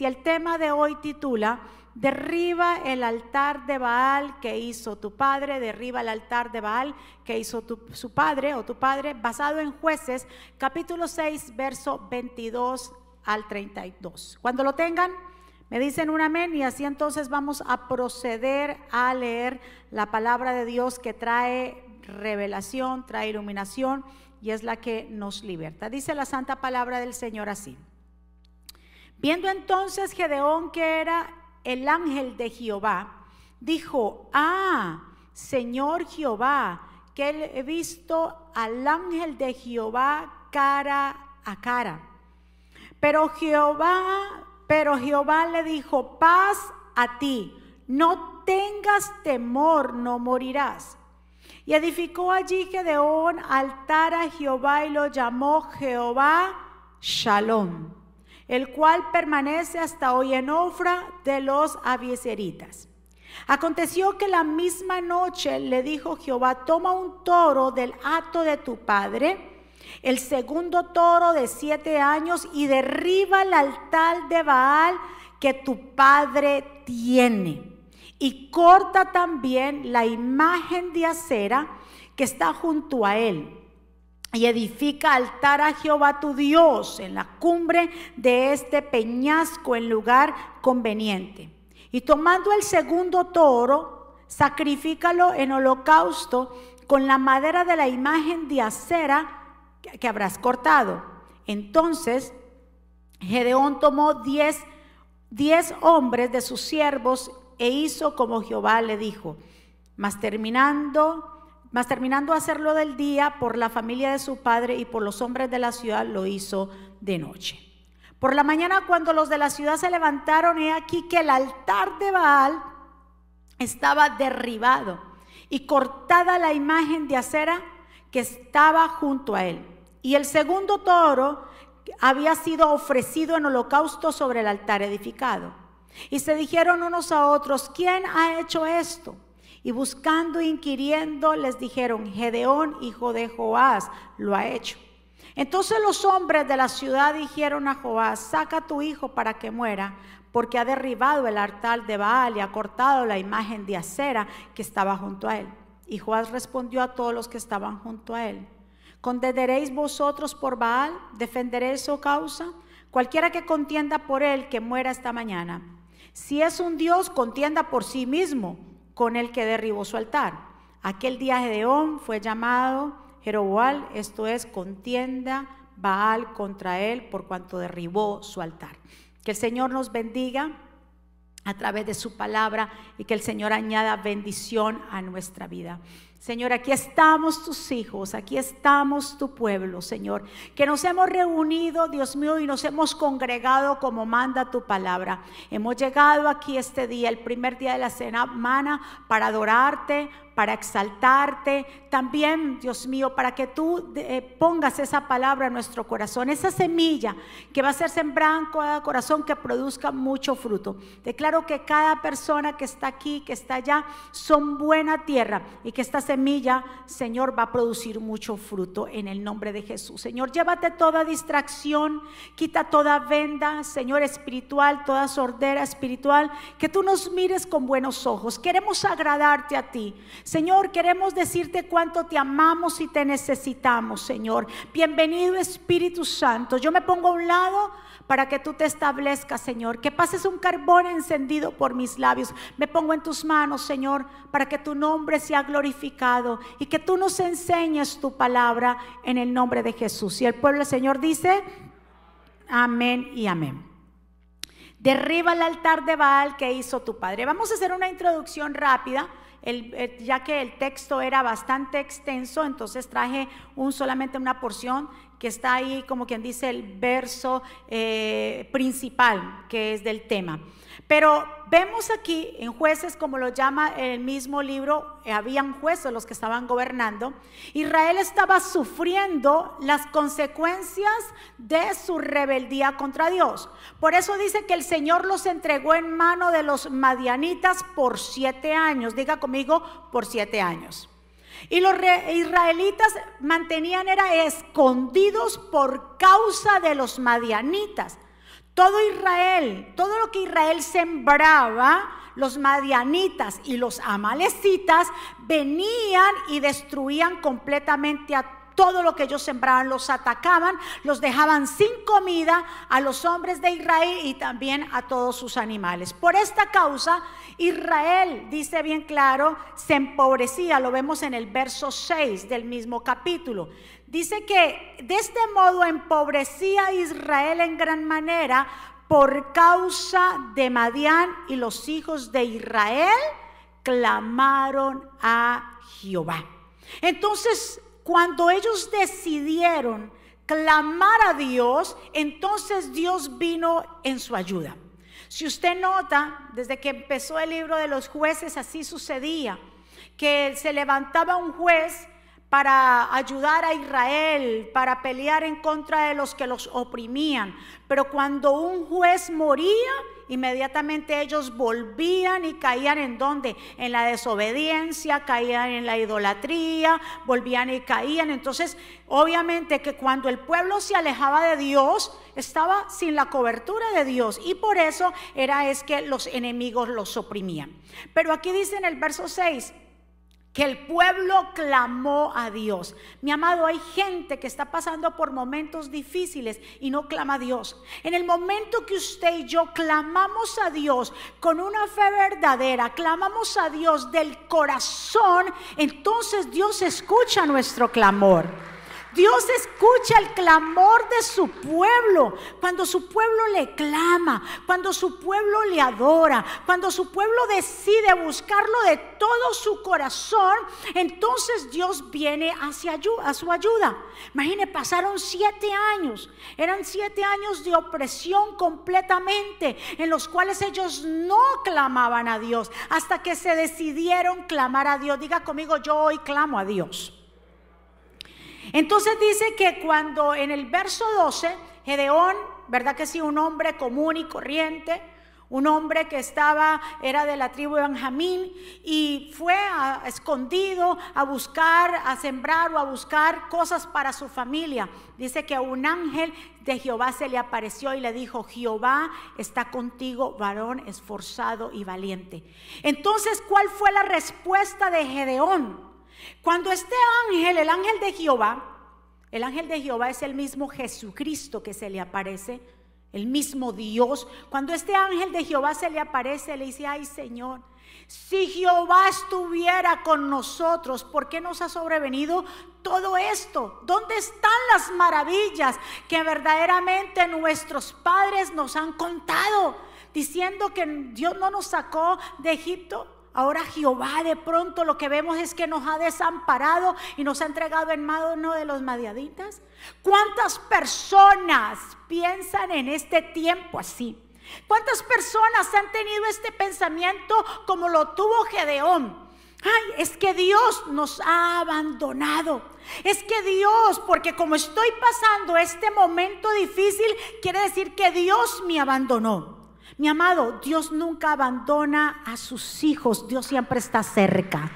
Y el tema de hoy titula, derriba el altar de Baal que hizo tu padre, derriba el altar de Baal que hizo tu, su padre o tu padre, basado en jueces, capítulo 6, verso 22 al 32. Cuando lo tengan, me dicen un amén y así entonces vamos a proceder a leer la palabra de Dios que trae revelación, trae iluminación y es la que nos liberta. Dice la santa palabra del Señor así. Viendo entonces Gedeón que era el ángel de Jehová, dijo, ah, Señor Jehová, que he visto al ángel de Jehová cara a cara. Pero Jehová, pero Jehová le dijo, paz a ti, no tengas temor, no morirás. Y edificó allí Gedeón altar a Jehová y lo llamó Jehová Shalom el cual permanece hasta hoy en Ofra de los abieseritas. Aconteció que la misma noche le dijo Jehová, toma un toro del hato de tu padre, el segundo toro de siete años, y derriba el altar de Baal que tu padre tiene. Y corta también la imagen de acera que está junto a él y edifica altar a Jehová tu Dios en la cumbre de este peñasco en lugar conveniente. Y tomando el segundo toro, sacrifícalo en holocausto con la madera de la imagen de acera que habrás cortado. Entonces Gedeón tomó diez, diez hombres de sus siervos e hizo como Jehová le dijo. Mas terminando mas terminando de hacerlo del día, por la familia de su padre y por los hombres de la ciudad, lo hizo de noche. Por la mañana, cuando los de la ciudad se levantaron, he aquí que el altar de Baal estaba derribado y cortada la imagen de acera que estaba junto a él. Y el segundo toro había sido ofrecido en holocausto sobre el altar edificado. Y se dijeron unos a otros, ¿quién ha hecho esto? Y buscando, inquiriendo, les dijeron, Gedeón, hijo de Joás, lo ha hecho. Entonces los hombres de la ciudad dijeron a Joás, saca a tu hijo para que muera, porque ha derribado el altar de Baal y ha cortado la imagen de acera que estaba junto a él. Y Joás respondió a todos los que estaban junto a él, ¿condeneréis vosotros por Baal? ¿Defenderéis su causa? Cualquiera que contienda por él, que muera esta mañana. Si es un Dios, contienda por sí mismo con el que derribó su altar. Aquel día Gedeón fue llamado Jeroboal, esto es contienda Baal contra él por cuanto derribó su altar. Que el Señor nos bendiga a través de su palabra y que el Señor añada bendición a nuestra vida. Señor, aquí estamos tus hijos, aquí estamos tu pueblo, Señor, que nos hemos reunido, Dios mío, y nos hemos congregado como manda tu palabra. Hemos llegado aquí este día, el primer día de la semana, para adorarte, para exaltarte, también, Dios mío, para que tú eh, pongas esa palabra en nuestro corazón, esa semilla que va a ser sembrada en cada corazón que produzca mucho fruto. Declaro que cada persona que está aquí, que está allá, son buena tierra y que esta semilla, Señor, va a producir mucho fruto en el nombre de Jesús. Señor, llévate toda distracción, quita toda venda, Señor espiritual, toda sordera espiritual, que tú nos mires con buenos ojos. Queremos agradarte a ti. Señor, queremos decirte cuánto te amamos y te necesitamos, Señor. Bienvenido Espíritu Santo. Yo me pongo a un lado para que tú te establezcas, Señor. Que pases un carbón encendido por mis labios. Me pongo en tus manos, Señor, para que tu nombre sea glorificado y que tú nos enseñes tu palabra en el nombre de Jesús. Y el pueblo Señor dice, amén y amén. Derriba el altar de Baal que hizo tu padre. Vamos a hacer una introducción rápida ya que el texto era bastante extenso, entonces traje un, solamente una porción que está ahí, como quien dice, el verso eh, principal, que es del tema. Pero vemos aquí en jueces, como lo llama el mismo libro, eh, habían jueces los que estaban gobernando. Israel estaba sufriendo las consecuencias de su rebeldía contra Dios. Por eso dice que el Señor los entregó en mano de los madianitas por siete años. Diga conmigo, por siete años. Y los israelitas mantenían, era escondidos por causa de los madianitas. todo Israel, todo lo que Israel sembraba, los madianitas y los amalecitas venían y destruían completamente a todo lo que ellos sembraban, los atacaban, los dejaban sin comida a los hombres de Israel y también a todos sus animales. Por esta causa, Israel, dice bien claro, se empobrecía, lo vemos en el verso 6 del mismo capítulo. Dice que de este modo empobrecía Israel en gran manera por causa de Madián y los hijos de Israel clamaron a Jehová. Entonces, cuando ellos decidieron clamar a Dios, entonces Dios vino en su ayuda. Si usted nota, desde que empezó el libro de los jueces, así sucedía, que se levantaba un juez para ayudar a Israel, para pelear en contra de los que los oprimían. Pero cuando un juez moría, inmediatamente ellos volvían y caían en donde? En la desobediencia, caían en la idolatría, volvían y caían. Entonces, obviamente que cuando el pueblo se alejaba de Dios, estaba sin la cobertura de Dios y por eso era es que los enemigos los oprimían. Pero aquí dice en el verso 6, que el pueblo clamó a Dios. Mi amado, hay gente que está pasando por momentos difíciles y no clama a Dios. En el momento que usted y yo clamamos a Dios con una fe verdadera, clamamos a Dios del corazón, entonces Dios escucha nuestro clamor. Dios escucha el clamor de su pueblo. Cuando su pueblo le clama, cuando su pueblo le adora, cuando su pueblo decide buscarlo de todo su corazón, entonces Dios viene hacia a su ayuda. Imagine, pasaron siete años. Eran siete años de opresión completamente, en los cuales ellos no clamaban a Dios, hasta que se decidieron clamar a Dios. Diga conmigo, yo hoy clamo a Dios. Entonces dice que cuando en el verso 12, Gedeón, ¿verdad que sí? Un hombre común y corriente, un hombre que estaba, era de la tribu de Benjamín y fue escondido a buscar, a sembrar o a buscar cosas para su familia. Dice que un ángel de Jehová se le apareció y le dijo, Jehová está contigo, varón esforzado y valiente. Entonces, ¿cuál fue la respuesta de Gedeón? Cuando este ángel, el ángel de Jehová, el ángel de Jehová es el mismo Jesucristo que se le aparece, el mismo Dios. Cuando este ángel de Jehová se le aparece, le dice, ay Señor, si Jehová estuviera con nosotros, ¿por qué nos ha sobrevenido todo esto? ¿Dónde están las maravillas que verdaderamente nuestros padres nos han contado? Diciendo que Dios no nos sacó de Egipto. Ahora Jehová de pronto lo que vemos es que nos ha desamparado y nos ha entregado en mano de los madiaditas. ¿Cuántas personas piensan en este tiempo así? ¿Cuántas personas han tenido este pensamiento como lo tuvo Gedeón? Ay, es que Dios nos ha abandonado. Es que Dios, porque como estoy pasando este momento difícil, quiere decir que Dios me abandonó. Mi amado, Dios nunca abandona a sus hijos, Dios siempre está cerca.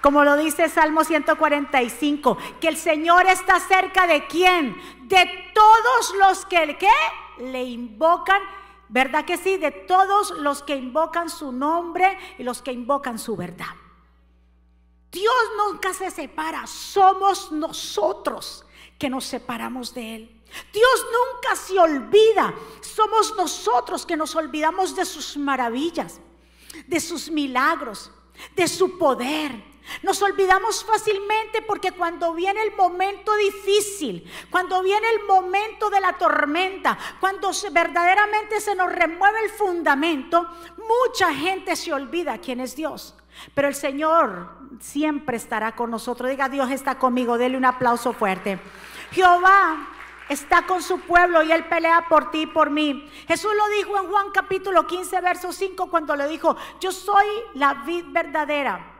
Como lo dice Salmo 145, que el Señor está cerca de quién? De todos los que le invocan, ¿verdad que sí? De todos los que invocan su nombre y los que invocan su verdad. Dios nunca se separa, somos nosotros que nos separamos de Él. Dios nunca se olvida. Somos nosotros que nos olvidamos de sus maravillas, de sus milagros, de su poder. Nos olvidamos fácilmente porque cuando viene el momento difícil, cuando viene el momento de la tormenta, cuando verdaderamente se nos remueve el fundamento, mucha gente se olvida quién es Dios. Pero el Señor siempre estará con nosotros. Diga, Dios está conmigo. Dele un aplauso fuerte. Jehová está con su pueblo y Él pelea por ti y por mí. Jesús lo dijo en Juan capítulo 15, verso 5, cuando le dijo, yo soy la vid verdadera.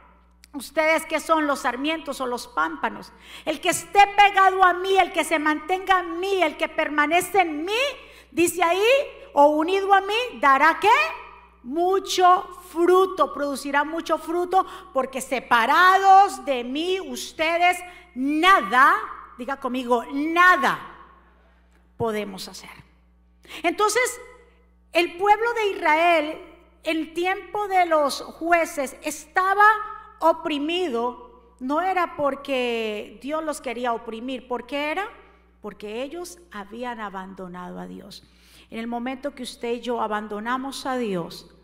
Ustedes que son los sarmientos o los pámpanos. El que esté pegado a mí, el que se mantenga en mí, el que permanece en mí, dice ahí, o unido a mí, dará qué? Mucho fruto, producirá mucho fruto, porque separados de mí, ustedes nada, diga conmigo, nada podemos hacer. Entonces, el pueblo de Israel, en tiempo de los jueces, estaba oprimido. No era porque Dios los quería oprimir, ¿por qué era? Porque ellos habían abandonado a Dios. En el momento que usted y yo abandonamos a Dios,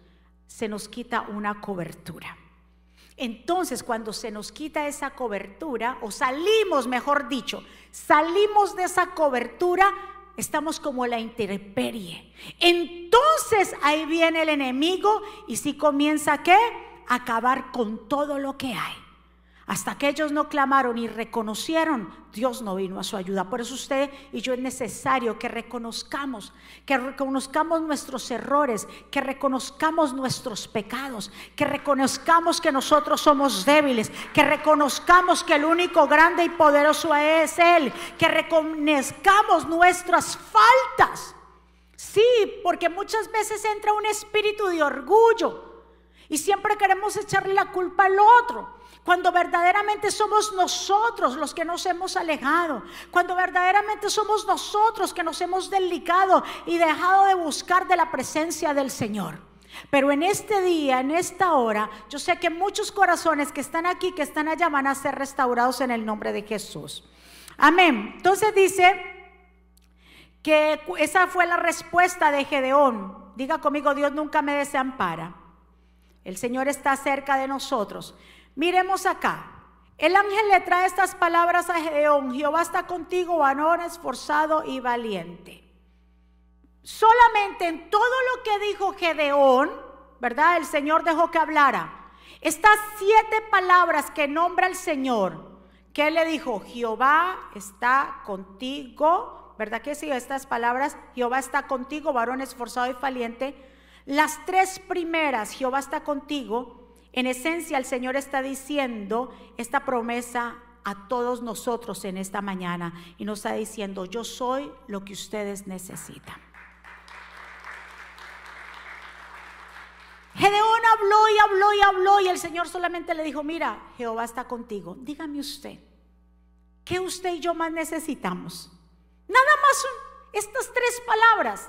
se nos quita una cobertura. Entonces, cuando se nos quita esa cobertura, o salimos, mejor dicho, salimos de esa cobertura, estamos como la intemperie. Entonces ahí viene el enemigo y si comienza qué? A acabar con todo lo que hay. Hasta que ellos no clamaron y reconocieron, Dios no vino a su ayuda. Por eso usted y yo es necesario que reconozcamos, que reconozcamos nuestros errores, que reconozcamos nuestros pecados, que reconozcamos que nosotros somos débiles, que reconozcamos que el único grande y poderoso es Él, que reconozcamos nuestras faltas. Sí, porque muchas veces entra un espíritu de orgullo y siempre queremos echarle la culpa al otro. Cuando verdaderamente somos nosotros los que nos hemos alejado. Cuando verdaderamente somos nosotros que nos hemos delicado y dejado de buscar de la presencia del Señor. Pero en este día, en esta hora, yo sé que muchos corazones que están aquí, que están allá, van a ser restaurados en el nombre de Jesús. Amén. Entonces dice que esa fue la respuesta de Gedeón. Diga conmigo, Dios nunca me desampara. El Señor está cerca de nosotros. Miremos acá. El ángel le trae estas palabras a Gedeón. Jehová está contigo, varón esforzado y valiente. Solamente en todo lo que dijo Gedeón, ¿verdad? El Señor dejó que hablara. Estas siete palabras que nombra el Señor, ¿qué le dijo? Jehová está contigo, ¿verdad que sí? Estas palabras, Jehová está contigo, varón esforzado y valiente. Las tres primeras, Jehová está contigo, en esencia, el Señor está diciendo esta promesa a todos nosotros en esta mañana y nos está diciendo, yo soy lo que ustedes necesitan. Gedeón habló y habló y habló y el Señor solamente le dijo, mira, Jehová está contigo. Dígame usted, ¿qué usted y yo más necesitamos? Nada más estas tres palabras.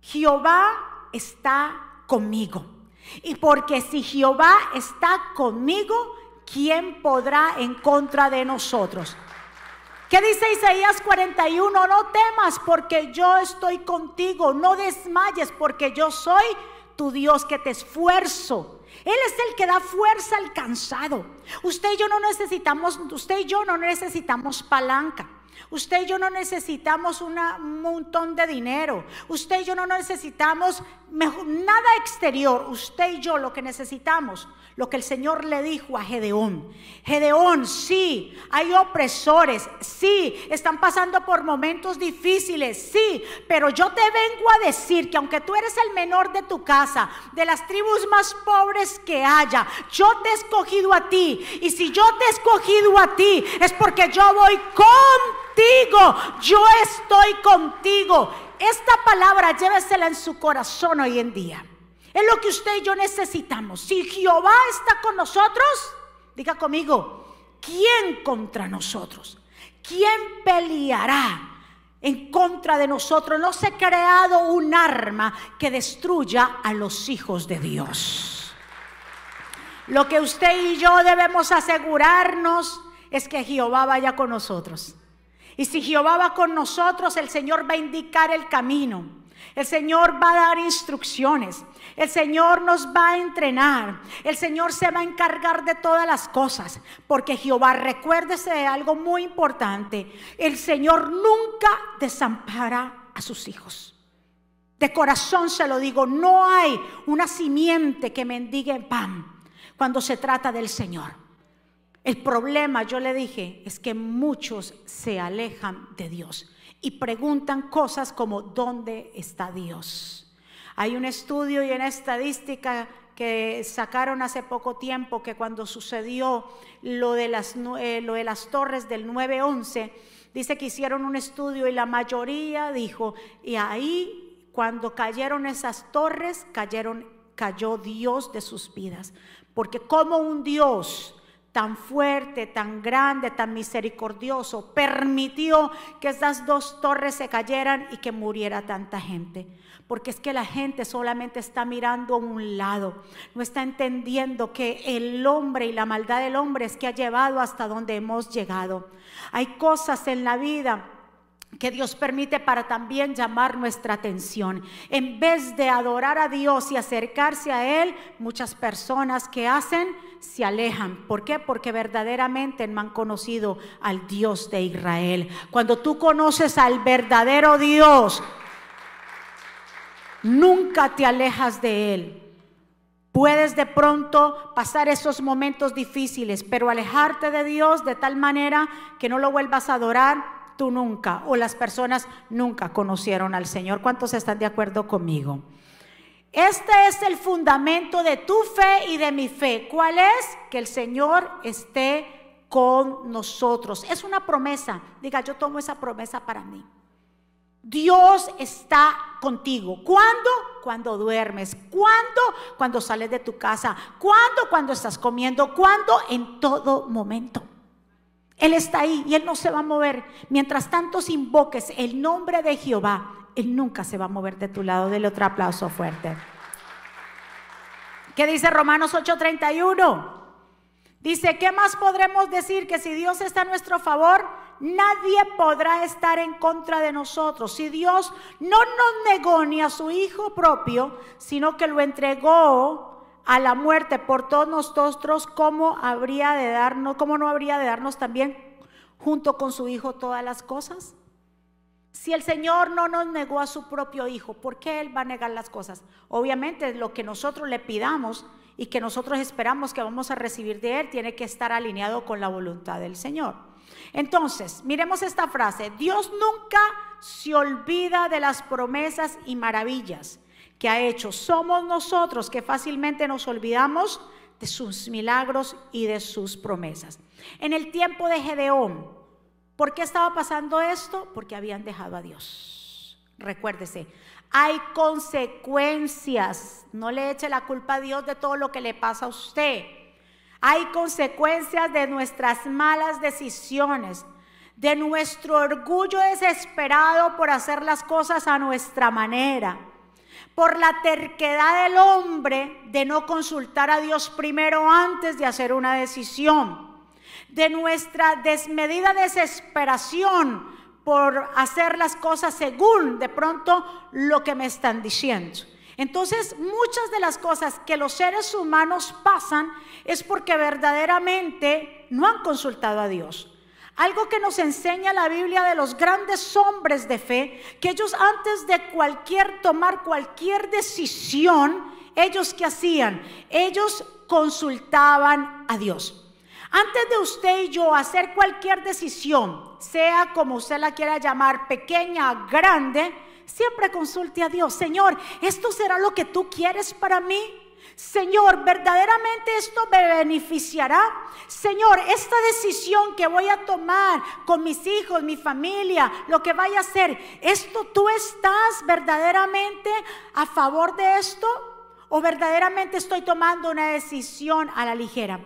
Jehová está conmigo. Y porque si Jehová está conmigo, ¿quién podrá en contra de nosotros? ¿Qué dice Isaías 41? No temas porque yo estoy contigo, no desmayes porque yo soy tu Dios que te esfuerzo. Él es el que da fuerza al cansado. Usted y yo no necesitamos, usted y yo no necesitamos palanca. Usted y yo no necesitamos un montón de dinero. Usted y yo no necesitamos nada exterior. Usted y yo lo que necesitamos, lo que el Señor le dijo a Gedeón. Gedeón, sí, hay opresores, sí, están pasando por momentos difíciles, sí, pero yo te vengo a decir que aunque tú eres el menor de tu casa, de las tribus más pobres que haya, yo te he escogido a ti. Y si yo te he escogido a ti, es porque yo voy con contigo, yo estoy contigo. Esta palabra llévesela en su corazón hoy en día. Es lo que usted y yo necesitamos. Si Jehová está con nosotros, diga conmigo, ¿quién contra nosotros? ¿Quién peleará? en contra de nosotros. No se ha creado un arma que destruya a los hijos de Dios. Lo que usted y yo debemos asegurarnos es que Jehová vaya con nosotros. Y si Jehová va con nosotros, el Señor va a indicar el camino. El Señor va a dar instrucciones. El Señor nos va a entrenar. El Señor se va a encargar de todas las cosas. Porque Jehová, recuérdese de algo muy importante. El Señor nunca desampara a sus hijos. De corazón se lo digo, no hay una simiente que mendigue pan cuando se trata del Señor. El problema, yo le dije, es que muchos se alejan de Dios y preguntan cosas como ¿dónde está Dios? Hay un estudio y una estadística que sacaron hace poco tiempo que cuando sucedió lo de las, eh, torres del 9-11, dice que hicieron un estudio y la mayoría dijo, y ahí cuando cayeron esas torres, cayeron, cayó Dios de sus vidas. Porque como un Dios tan fuerte, tan grande, tan misericordioso, permitió que esas dos torres se cayeran y que muriera tanta gente. Porque es que la gente solamente está mirando a un lado, no está entendiendo que el hombre y la maldad del hombre es que ha llevado hasta donde hemos llegado. Hay cosas en la vida que Dios permite para también llamar nuestra atención. En vez de adorar a Dios y acercarse a Él, muchas personas que hacen se alejan. ¿Por qué? Porque verdaderamente no han conocido al Dios de Israel. Cuando tú conoces al verdadero Dios, nunca te alejas de Él. Puedes de pronto pasar esos momentos difíciles, pero alejarte de Dios de tal manera que no lo vuelvas a adorar, tú nunca o las personas nunca conocieron al Señor. ¿Cuántos están de acuerdo conmigo? Este es el fundamento de tu fe y de mi fe. ¿Cuál es? Que el Señor esté con nosotros. Es una promesa. Diga, yo tomo esa promesa para mí. Dios está contigo. ¿Cuándo? Cuando duermes. ¿Cuándo? Cuando sales de tu casa. ¿Cuándo? Cuando estás comiendo. ¿Cuándo? En todo momento. Él está ahí y Él no se va a mover. Mientras tanto invoques el nombre de Jehová, Él nunca se va a mover de tu lado. Dele otro aplauso fuerte. ¿Qué dice Romanos 8:31? Dice, ¿qué más podremos decir? Que si Dios está a nuestro favor, nadie podrá estar en contra de nosotros. Si Dios no nos negó ni a su Hijo propio, sino que lo entregó a la muerte por todos nosotros, ¿cómo habría de darnos, cómo no habría de darnos también junto con su Hijo todas las cosas? Si el Señor no nos negó a su propio Hijo, ¿por qué Él va a negar las cosas? Obviamente lo que nosotros le pidamos y que nosotros esperamos que vamos a recibir de Él tiene que estar alineado con la voluntad del Señor. Entonces, miremos esta frase, Dios nunca se olvida de las promesas y maravillas que ha hecho. Somos nosotros que fácilmente nos olvidamos de sus milagros y de sus promesas. En el tiempo de Gedeón, ¿por qué estaba pasando esto? Porque habían dejado a Dios. Recuérdese, hay consecuencias. No le eche la culpa a Dios de todo lo que le pasa a usted. Hay consecuencias de nuestras malas decisiones, de nuestro orgullo desesperado por hacer las cosas a nuestra manera por la terquedad del hombre de no consultar a Dios primero antes de hacer una decisión, de nuestra desmedida desesperación por hacer las cosas según de pronto lo que me están diciendo. Entonces, muchas de las cosas que los seres humanos pasan es porque verdaderamente no han consultado a Dios. Algo que nos enseña la Biblia de los grandes hombres de fe, que ellos antes de cualquier tomar cualquier decisión, ellos qué hacían? Ellos consultaban a Dios. Antes de usted y yo hacer cualquier decisión, sea como usted la quiera llamar, pequeña, grande, siempre consulte a Dios. Señor, ¿esto será lo que tú quieres para mí? Señor, verdaderamente esto me beneficiará. Señor, esta decisión que voy a tomar con mis hijos, mi familia, lo que vaya a hacer, ¿esto tú estás verdaderamente a favor de esto? ¿O verdaderamente estoy tomando una decisión a la ligera?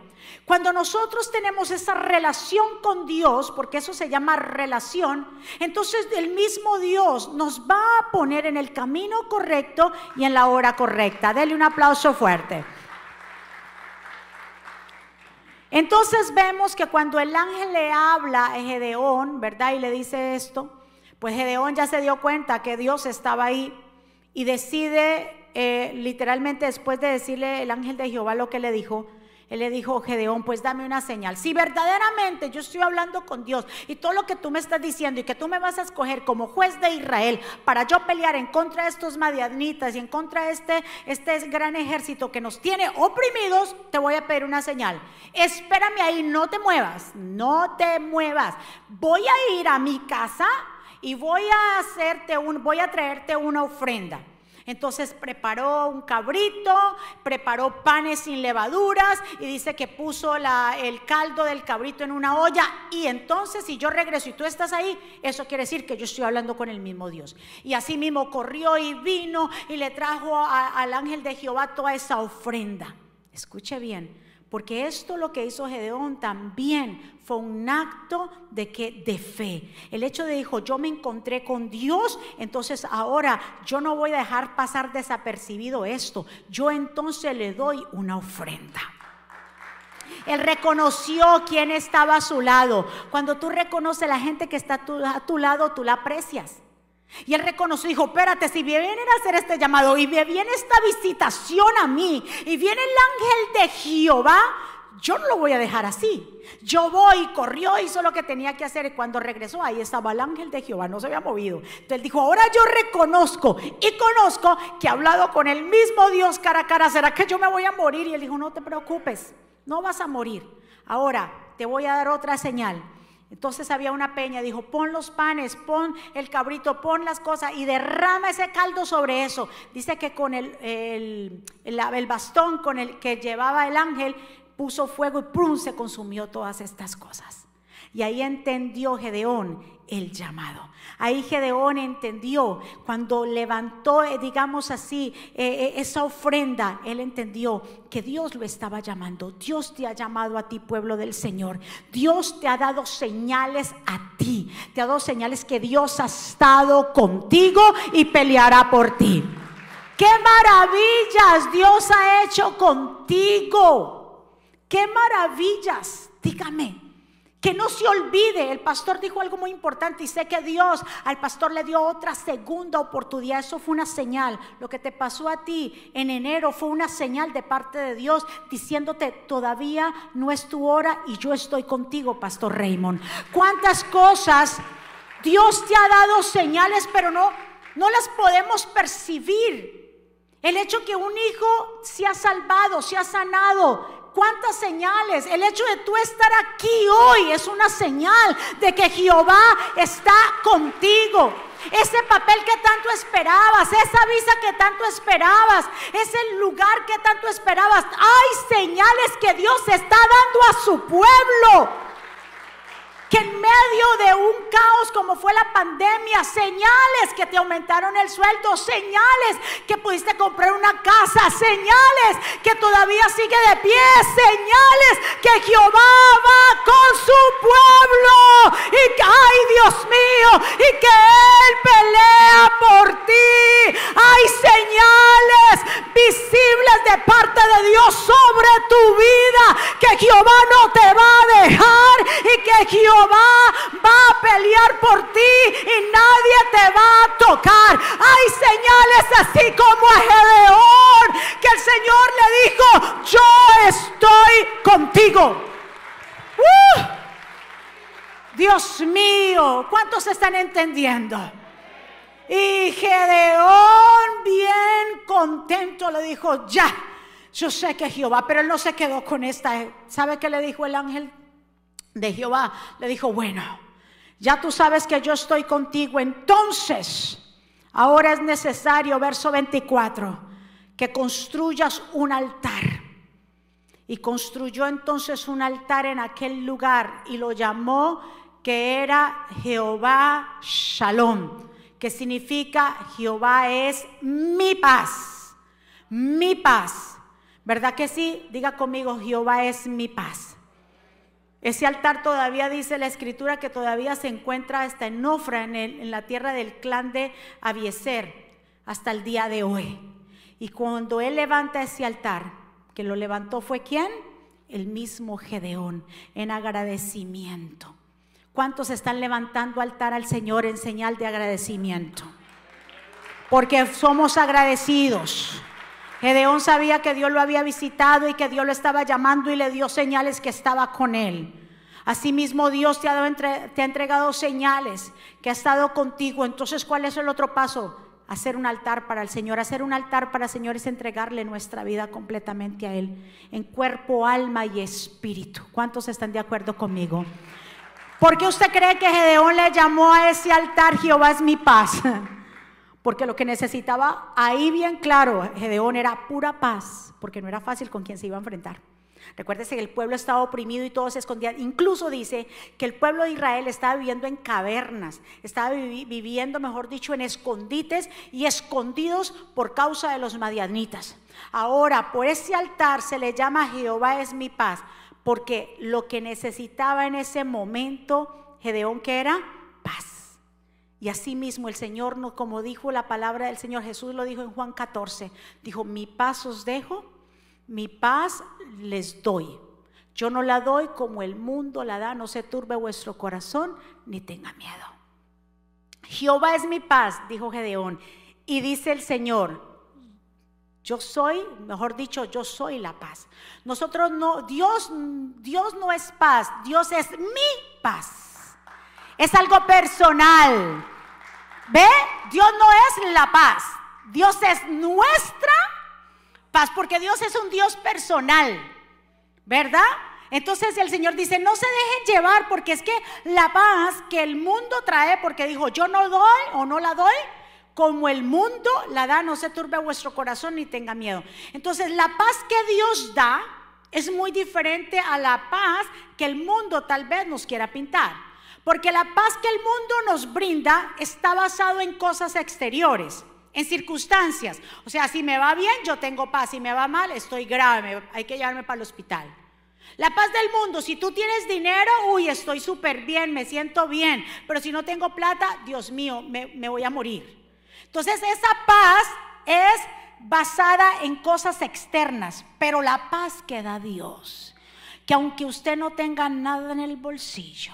Cuando nosotros tenemos esa relación con Dios, porque eso se llama relación, entonces el mismo Dios nos va a poner en el camino correcto y en la hora correcta. Dele un aplauso fuerte. Entonces vemos que cuando el ángel le habla a Gedeón, ¿verdad? Y le dice esto, pues Gedeón ya se dio cuenta que Dios estaba ahí y decide, eh, literalmente después de decirle el ángel de Jehová lo que le dijo, él le dijo, Gedeón, pues dame una señal. Si verdaderamente yo estoy hablando con Dios y todo lo que tú me estás diciendo y que tú me vas a escoger como juez de Israel para yo pelear en contra de estos madianitas y en contra de este, este gran ejército que nos tiene oprimidos, te voy a pedir una señal. Espérame ahí, no te muevas, no te muevas. Voy a ir a mi casa y voy a hacerte un, voy a traerte una ofrenda. Entonces preparó un cabrito, preparó panes sin levaduras y dice que puso el caldo del cabrito en una olla. Y entonces si yo regreso y tú estás ahí, eso quiere decir que yo estoy hablando con el mismo Dios. Y así mismo corrió y vino y le trajo al ángel de Jehová toda esa ofrenda. Escuche bien, Porque esto lo que hizo Gedeón también fue un acto de que de fe. El hecho de dijo, yo me encontré con Dios, entonces ahora yo no voy a dejar pasar desapercibido esto. Yo entonces le doy una ofrenda. Él reconoció quién estaba a su lado. Cuando tú reconoces a la gente que está a tu, lado, tú la aprecias. Y él reconoció, dijo, espérate, si vienen a hacer este llamado y me viene esta visitación a mí y viene el ángel de Jehová, yo no lo voy a dejar así. Yo voy, corrió, hizo lo que tenía que hacer y cuando regresó ahí estaba el ángel de Jehová, no se había movido. Entonces dijo, ahora yo reconozco y conozco que he hablado con el mismo Dios cara a cara, ¿será que yo me voy a morir? Y él dijo, no te preocupes, no vas a morir. Ahora te voy a dar otra señal. Entonces había una peña, dijo, pon los panes, pon el cabrito, pon las cosas y derrama ese caldo sobre eso. Dice que con el, el, el, bastón con el que llevaba el ángel puso fuego y ¡prum! se consumió todas estas cosas. Y ahí entendió Gedeón el llamado. Ahí Gedeón entendió cuando levantó, eh, digamos así, eh, eh, esa ofrenda, él entendió que Dios lo estaba llamando. Dios te ha llamado a ti, pueblo del Señor. Dios te ha dado señales a ti. Te ha dado señales que Dios ha estado contigo y peleará por ti. ¡Qué maravillas Dios ha hecho contigo! ¡Qué maravillas! Dígame. Que no se olvide, el pastor dijo algo muy importante y sé que Dios al pastor le dio otra segunda oportunidad. Eso fue una señal. Lo que te pasó a ti en enero fue una señal de parte de Dios diciéndote, todavía no es tu hora y yo estoy contigo, pastor Raymond. ¿Cuántas cosas Dios te ha dado señales, pero no, no las podemos percibir? El hecho que un hijo se ha salvado, se ha sanado, cuántas señales. El hecho de tú estar aquí hoy es una señal de que Jehová está contigo. Ese papel que tanto esperabas, esa visa que tanto esperabas, ese lugar que tanto esperabas. Hay señales que Dios está dando a su pueblo que en medio de un caos como fue la pandemia, señales que te aumentaron el sueldo, señales que pudiste comprar una casa, señales que todavía sigue de pie, señales que Jehová va con su pueblo y que, ay Dios mío, y que Él pelea por ti. Hay señales visibles de parte de Dios sobre tu vida, que Jehová no te va a dejar y que Jehová va, a pelear por ti y nadie te va a tocar. Hay señales así como a Gedeón, que el Señor le dijo, yo estoy contigo. ¡Uh! Dios mío, ¿cuántos están entendiendo? Y Gedeón, bien contento, le dijo, ya, yo sé que Jehová, pero él no se quedó con esta. ¿Sabe qué le dijo el ángel de Jehová, le dijo, bueno, ya tú sabes que yo estoy contigo, entonces ahora es necesario, verso 24, que construyas un altar. Y construyó entonces un altar en aquel lugar y lo llamó que era Jehová Shalom, que significa Jehová es mi paz, mi paz. ¿Verdad que sí? Diga conmigo, Jehová es mi paz. Ese altar todavía dice la escritura que todavía se encuentra hasta en Ofra, en, la tierra del clan de Abieser, hasta el día de hoy. Y cuando él levanta ese altar, que lo levantó fue quién? El mismo Gedeón, en agradecimiento. ¿Cuántos están levantando altar al Señor en señal de agradecimiento? Porque somos agradecidos. Gedeón sabía que Dios lo había visitado y que Dios lo estaba llamando y le dio señales que estaba con él. Asimismo Dios te ha, entregado señales que ha estado contigo. Entonces, ¿cuál es el otro paso? Hacer un altar para el Señor. Hacer un altar para el Señor es entregarle nuestra vida completamente a Él, en cuerpo, alma y espíritu. ¿Cuántos están de acuerdo conmigo? ¿Por qué usted cree que Gedeón le llamó a ese altar Jehová es mi paz? Porque lo que necesitaba ahí bien claro, Gedeón era pura paz, porque no era fácil con quien se iba a enfrentar. Recuérdese que el pueblo estaba oprimido y todos se escondían. Incluso dice que el pueblo de Israel estaba viviendo en cavernas, estaba viviendo, mejor dicho, en escondites y escondidos por causa de los madianitas. Ahora, por ese altar se le llama Jehová es mi paz, porque lo que necesitaba en ese momento Gedeón que era. Y así mismo el Señor, como dijo la palabra del Señor, Jesús lo dijo en Juan 14, dijo, mi paz os dejo, mi paz les doy. Yo no la doy como el mundo la da, no se turbe vuestro corazón ni tenga miedo. Jehová es mi paz, dijo Gedeón. Y dice el Señor, yo soy, mejor dicho, yo soy la paz. Nosotros no, Dios, Dios no es paz, Dios es mi paz. Es algo personal. ¿Ve? Dios no es la paz. Dios es nuestra paz, porque Dios es un Dios personal, ¿verdad? Entonces el Señor dice, no se dejen llevar porque es que la paz que el mundo trae, porque dijo, yo no doy o no la doy, como el mundo la da, no se turbe vuestro corazón ni tenga miedo. Entonces la paz que Dios da es muy diferente a la paz que el mundo tal vez nos quiera pintar. Porque la paz que el mundo nos brinda está basado en cosas exteriores en circunstancias. O sea, si me va bien, yo tengo paz. Si me va mal, estoy grave, hay que llevarme para el hospital. La paz del mundo, si tú tienes dinero, uy, estoy súper bien, me siento bien. Pero si no tengo plata, Dios mío, me, me voy a morir. Entonces, esa paz es basada en cosas externas, pero la paz que da Dios, que aunque usted no tenga nada en el bolsillo,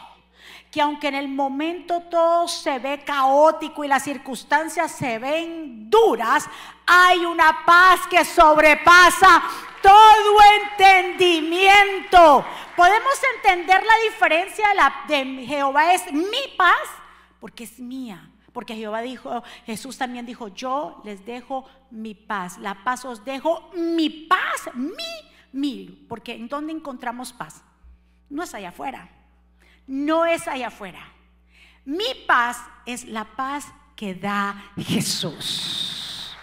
que aunque en el momento todo se ve caótico y las circunstancias se ven duras, hay una paz que sobrepasa todo entendimiento. Podemos entender la diferencia de, la, de Jehová es mi paz porque es mía. Porque Jehová dijo, Jesús también dijo, yo les dejo mi paz. La paz os dejo mi paz, mi, mi. Porque ¿en dónde encontramos paz? No es allá afuera no es allá afuera. Mi paz es la paz que da Jesús.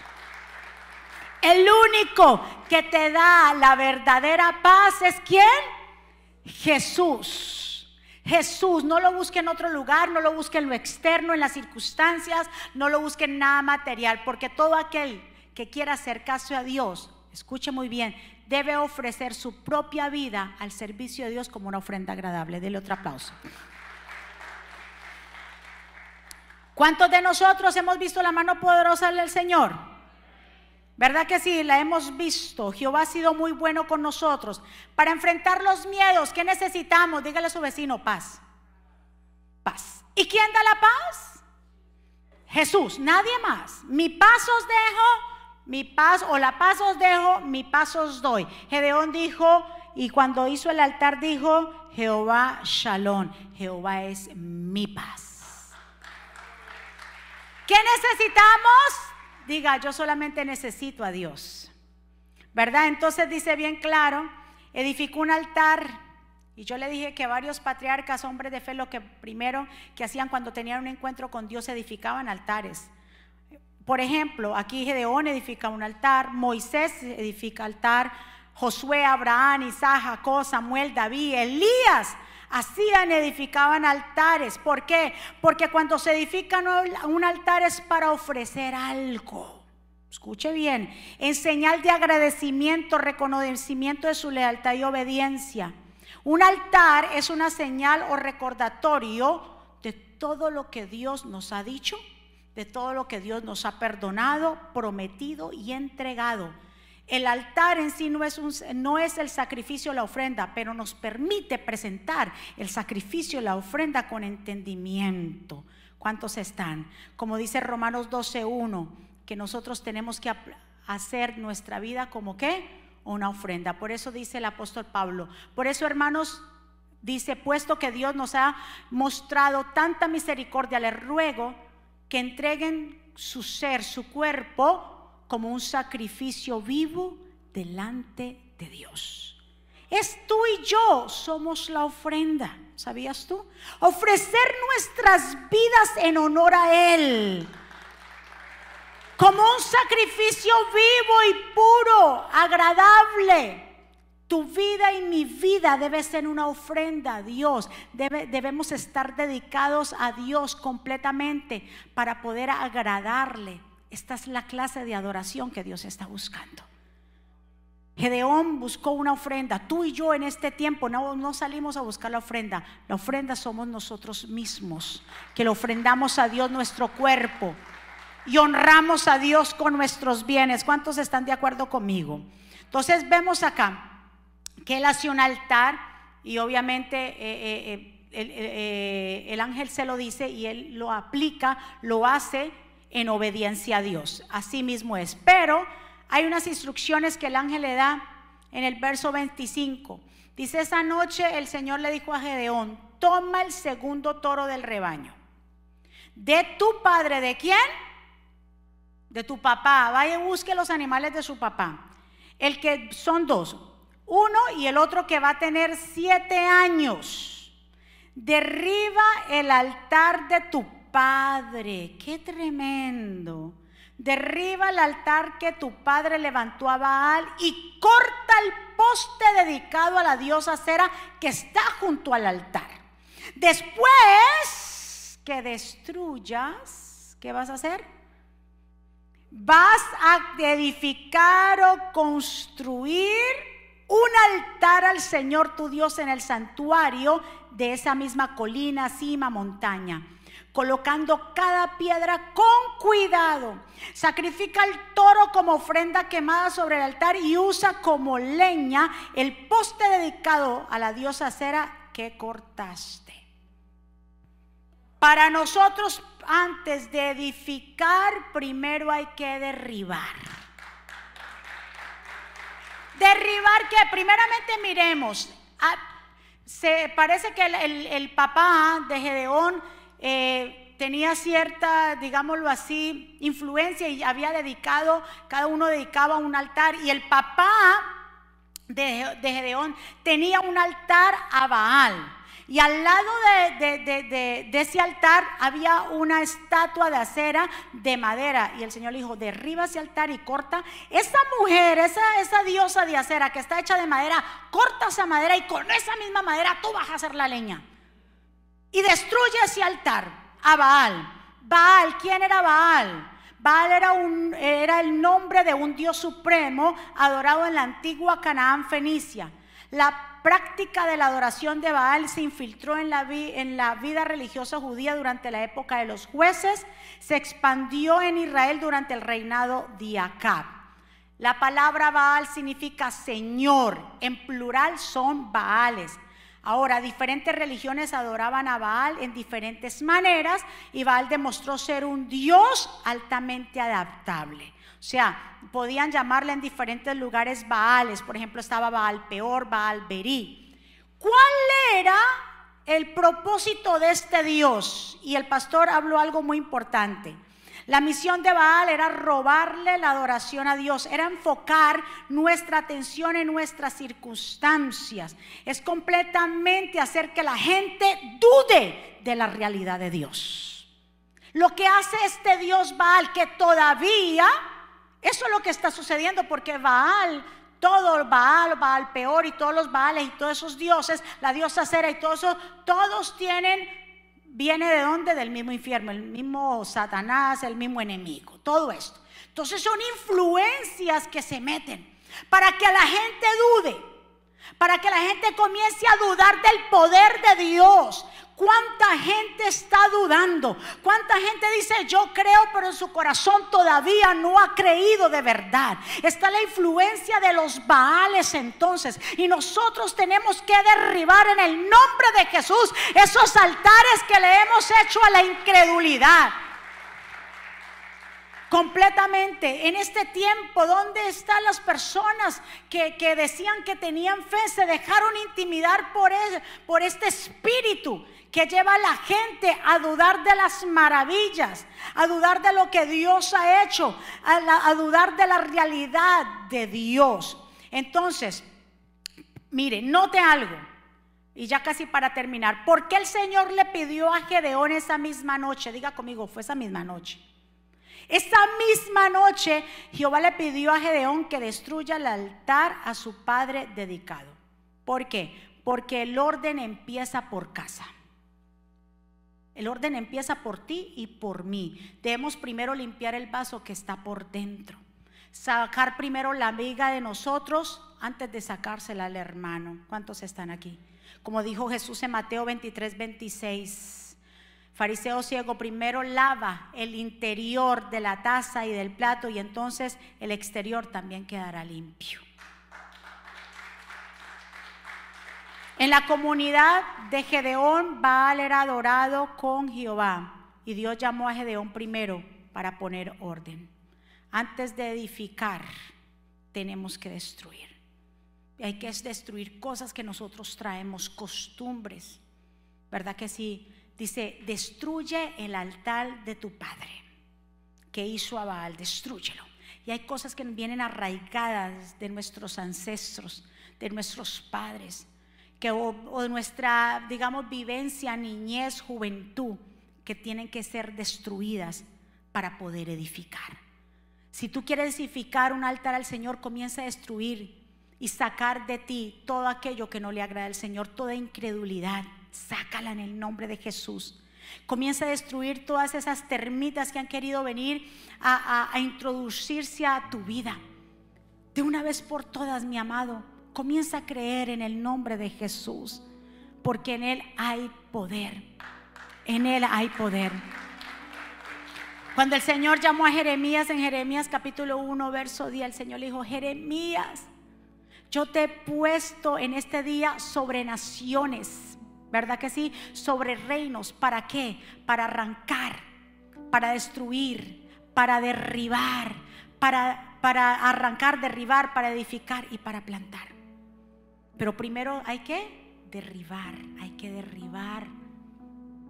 El único que te da la verdadera paz es quién? Jesús. Jesús, no lo busque en otro lugar, no lo busque en lo externo, en las circunstancias, no lo busque en nada material, porque todo aquel que quiera hacer caso a Dios, escuche muy bien, debe ofrecer su propia vida al servicio de Dios como una ofrenda agradable. Dele otro aplauso. ¿Cuántos de nosotros hemos visto la mano poderosa del Señor? ¿Verdad que sí? La hemos visto. Jehová ha sido muy bueno con nosotros. Para enfrentar los miedos, ¿qué necesitamos? Dígale a su vecino, paz. Paz. ¿Y quién da la paz? Jesús, nadie más. Mi paz os dejo, mi paz o la paz os dejo, mi paz os doy. Gedeón dijo, y cuando hizo el altar dijo, Jehová Shalom, Jehová es mi paz. ¿Qué necesitamos? Diga, yo solamente necesito a Dios. ¿Verdad? Entonces dice bien claro, edificó un altar. Y yo le dije que varios patriarcas, hombres de fe, lo que primero que hacían cuando tenían un encuentro con Dios, edificaban altares. Por ejemplo, aquí Gedeón edifica un altar, Moisés edifica altar, Josué, Abraham, Isaac, Jacob, Samuel, David, Elías hacían, edificaban altares. ¿Por qué? Porque cuando se edifica un altar es para ofrecer algo. Escuche bien, en señal de agradecimiento, reconocimiento de su lealtad y obediencia. Un altar es una señal o recordatorio de todo lo que Dios nos ha dicho de todo lo que Dios nos ha perdonado, prometido y entregado. El altar en sí no es, el sacrificio, la ofrenda, pero nos permite presentar el sacrificio, la ofrenda con entendimiento. ¿Cuántos están? Como dice Romanos 12.1, que nosotros tenemos que hacer nuestra vida como qué? Una ofrenda. Por eso dice el apóstol Pablo. Por eso, hermanos, dice, puesto que Dios nos ha mostrado tanta misericordia, les ruego que entreguen su ser, su cuerpo, como un sacrificio vivo delante de Dios. Es tú y yo somos la ofrenda, ¿sabías tú? Ofrecer nuestras vidas en honor a Él, como un sacrificio vivo y puro, agradable Tu vida y mi vida debe ser una ofrenda a Dios. debemos estar dedicados a Dios completamente para poder agradarle. Esta es la clase de adoración que Dios está buscando. Gedeón buscó una ofrenda. Tú y yo en este tiempo no, no, salimos a buscar la ofrenda. La ofrenda somos nosotros mismos, que le ofrendamos a Dios nuestro cuerpo y honramos a Dios con nuestros bienes. ¿Cuántos están de acuerdo conmigo? Entonces vemos acá que él hace un altar y obviamente eh, eh, eh, el, ángel se lo dice y él lo aplica, lo hace en obediencia a Dios. Así mismo es. Pero hay unas instrucciones que el ángel le da en el verso 25. Dice, esa noche el Señor le dijo a Gedeón, toma el segundo toro del rebaño. De tu padre, ¿de quién? De tu papá. Vaya y busque los animales de su papá. El que son dos, uno y el otro que va a tener siete años. Derriba el altar de tu padre. Qué tremendo. Derriba el altar que tu padre levantó a Baal y corta el poste dedicado a la diosa Cera que está junto al altar. Después que destruyas, ¿qué vas a hacer? Vas a edificar o construir un altar al Señor tu Dios en el santuario de esa misma colina, cima, montaña colocando cada piedra con cuidado. Sacrifica el toro como ofrenda quemada sobre el altar y usa como leña el poste dedicado a la diosa Cera que cortaste. Para nosotros, antes de edificar, primero hay que derribar. Derribar que primeramente miremos, ah, se parece que el, papá de Gedeón eh, tenía cierta, digámoslo así, influencia y había dedicado, cada uno dedicaba un altar y el papá de, de Gedeón tenía un altar a Baal. Y al lado de, ese altar había una estatua de acera de madera. Y el Señor le dijo, derriba ese altar y corta. Esa mujer, esa, esa diosa de acera que está hecha de madera, corta esa madera y con esa misma madera tú vas a hacer la leña. Y destruye ese altar a Baal. Baal, ¿quién era Baal? Baal era, un, era el nombre de un dios supremo adorado en la antigua Canaán fenicia. La práctica de la adoración de Baal se infiltró en la, vida religiosa judía durante la época de los jueces, se expandió en Israel durante el reinado de Acab. La palabra Baal significa Señor, en plural son Baales. Ahora, diferentes religiones adoraban a Baal en diferentes maneras y Baal demostró ser un Dios altamente adaptable. O sea, podían llamarle en diferentes lugares Baales. Por ejemplo, estaba Baal Peor, Baal Berí. ¿Cuál era el propósito de este Dios? Y el pastor habló algo muy importante. La misión de Baal era robarle la adoración a Dios, era enfocar nuestra atención en nuestras circunstancias. Es completamente hacer que la gente dude de la realidad de Dios. Lo que hace este Dios Baal, que todavía eso es lo que está sucediendo porque Baal, todo Baal, Baal peor y todos los Baales y todos esos dioses, la diosa Cera y todo eso, todos tienen, viene de dónde? Del mismo infierno, el mismo Satanás, el mismo enemigo, todo esto. Entonces son influencias que se meten para que la gente dude, para que la gente comience a dudar del poder de Dios, ¿Cuánta gente está dudando? ¿Cuánta gente dice yo creo, pero en su corazón todavía no ha creído de verdad? Está la influencia de los Baales entonces. Y nosotros tenemos que derribar en el nombre de Jesús esos altares que le hemos hecho a la incredulidad completamente. En este tiempo, ¿dónde están las personas que, decían que tenían fe? Se dejaron intimidar por, por este espíritu que lleva a la gente a dudar de las maravillas, a dudar de lo que Dios ha hecho, a, a dudar de la realidad de Dios. Entonces, mire, note algo. Y ya casi para terminar, ¿por qué el Señor le pidió a Gedeón esa misma noche? Diga conmigo, fue esa misma noche Esa misma noche Jehová le pidió a Gedeón que destruya el altar a su padre dedicado. ¿Por qué? Porque el orden empieza por casa. El orden empieza por ti y por mí. Debemos primero limpiar el vaso que está por dentro. Sacar primero la viga de nosotros antes de sacársela al hermano. ¿Cuántos están aquí? Como dijo Jesús en Mateo 23, 26. Fariseo ciego, primero lava el interior de la taza y del plato y entonces el exterior también quedará limpio. En la comunidad de Gedeón, Baal era adorado con Jehová y Dios llamó a Gedeón primero para poner orden. Antes de edificar, tenemos que destruir. Hay que destruir cosas que nosotros traemos, costumbres. ¿Verdad que sí? Dice, destruye el altar de tu padre que hizo a Baal, destruyelo. Y hay cosas que vienen arraigadas de nuestros ancestros, de nuestros padres que, o, nuestra, digamos, vivencia, niñez, juventud, que tienen que ser destruidas para poder edificar. Si tú quieres edificar un altar al Señor, comienza a destruir y sacar de ti todo aquello que no le agrada al Señor, toda incredulidad, sácala en el nombre de Jesús. Comienza a destruir todas esas termitas que han querido venir a introducirse a tu vida. De una vez por todas, mi amado, Comienza a creer en el nombre de Jesús, porque en Él hay poder. En Él hay poder. Cuando el Señor llamó a Jeremías en Jeremías capítulo 1, verso 10, el Señor le dijo, Jeremías, yo te he puesto en este día sobre naciones, ¿verdad que sí? Sobre reinos. ¿Para qué? Para arrancar, para destruir, para derribar, para, para arrancar, derribar, para edificar y para plantar. Pero primero hay que derribar, hay que derribar.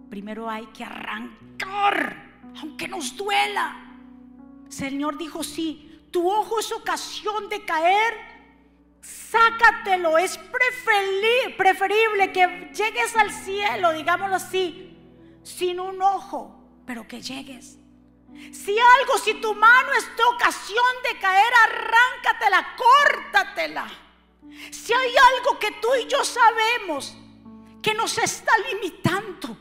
Primero hay que arrancar, aunque nos duela. El Señor dijo, sí, tu ojo es ocasión de caer, sácatelo. Es preferible que llegues al cielo, digámoslo así, sin un ojo, pero que llegues. Si algo, si tu mano es tu ocasión de caer, arráncatela, córtatela. Si hay algo que tú y yo sabemos que nos está limitando,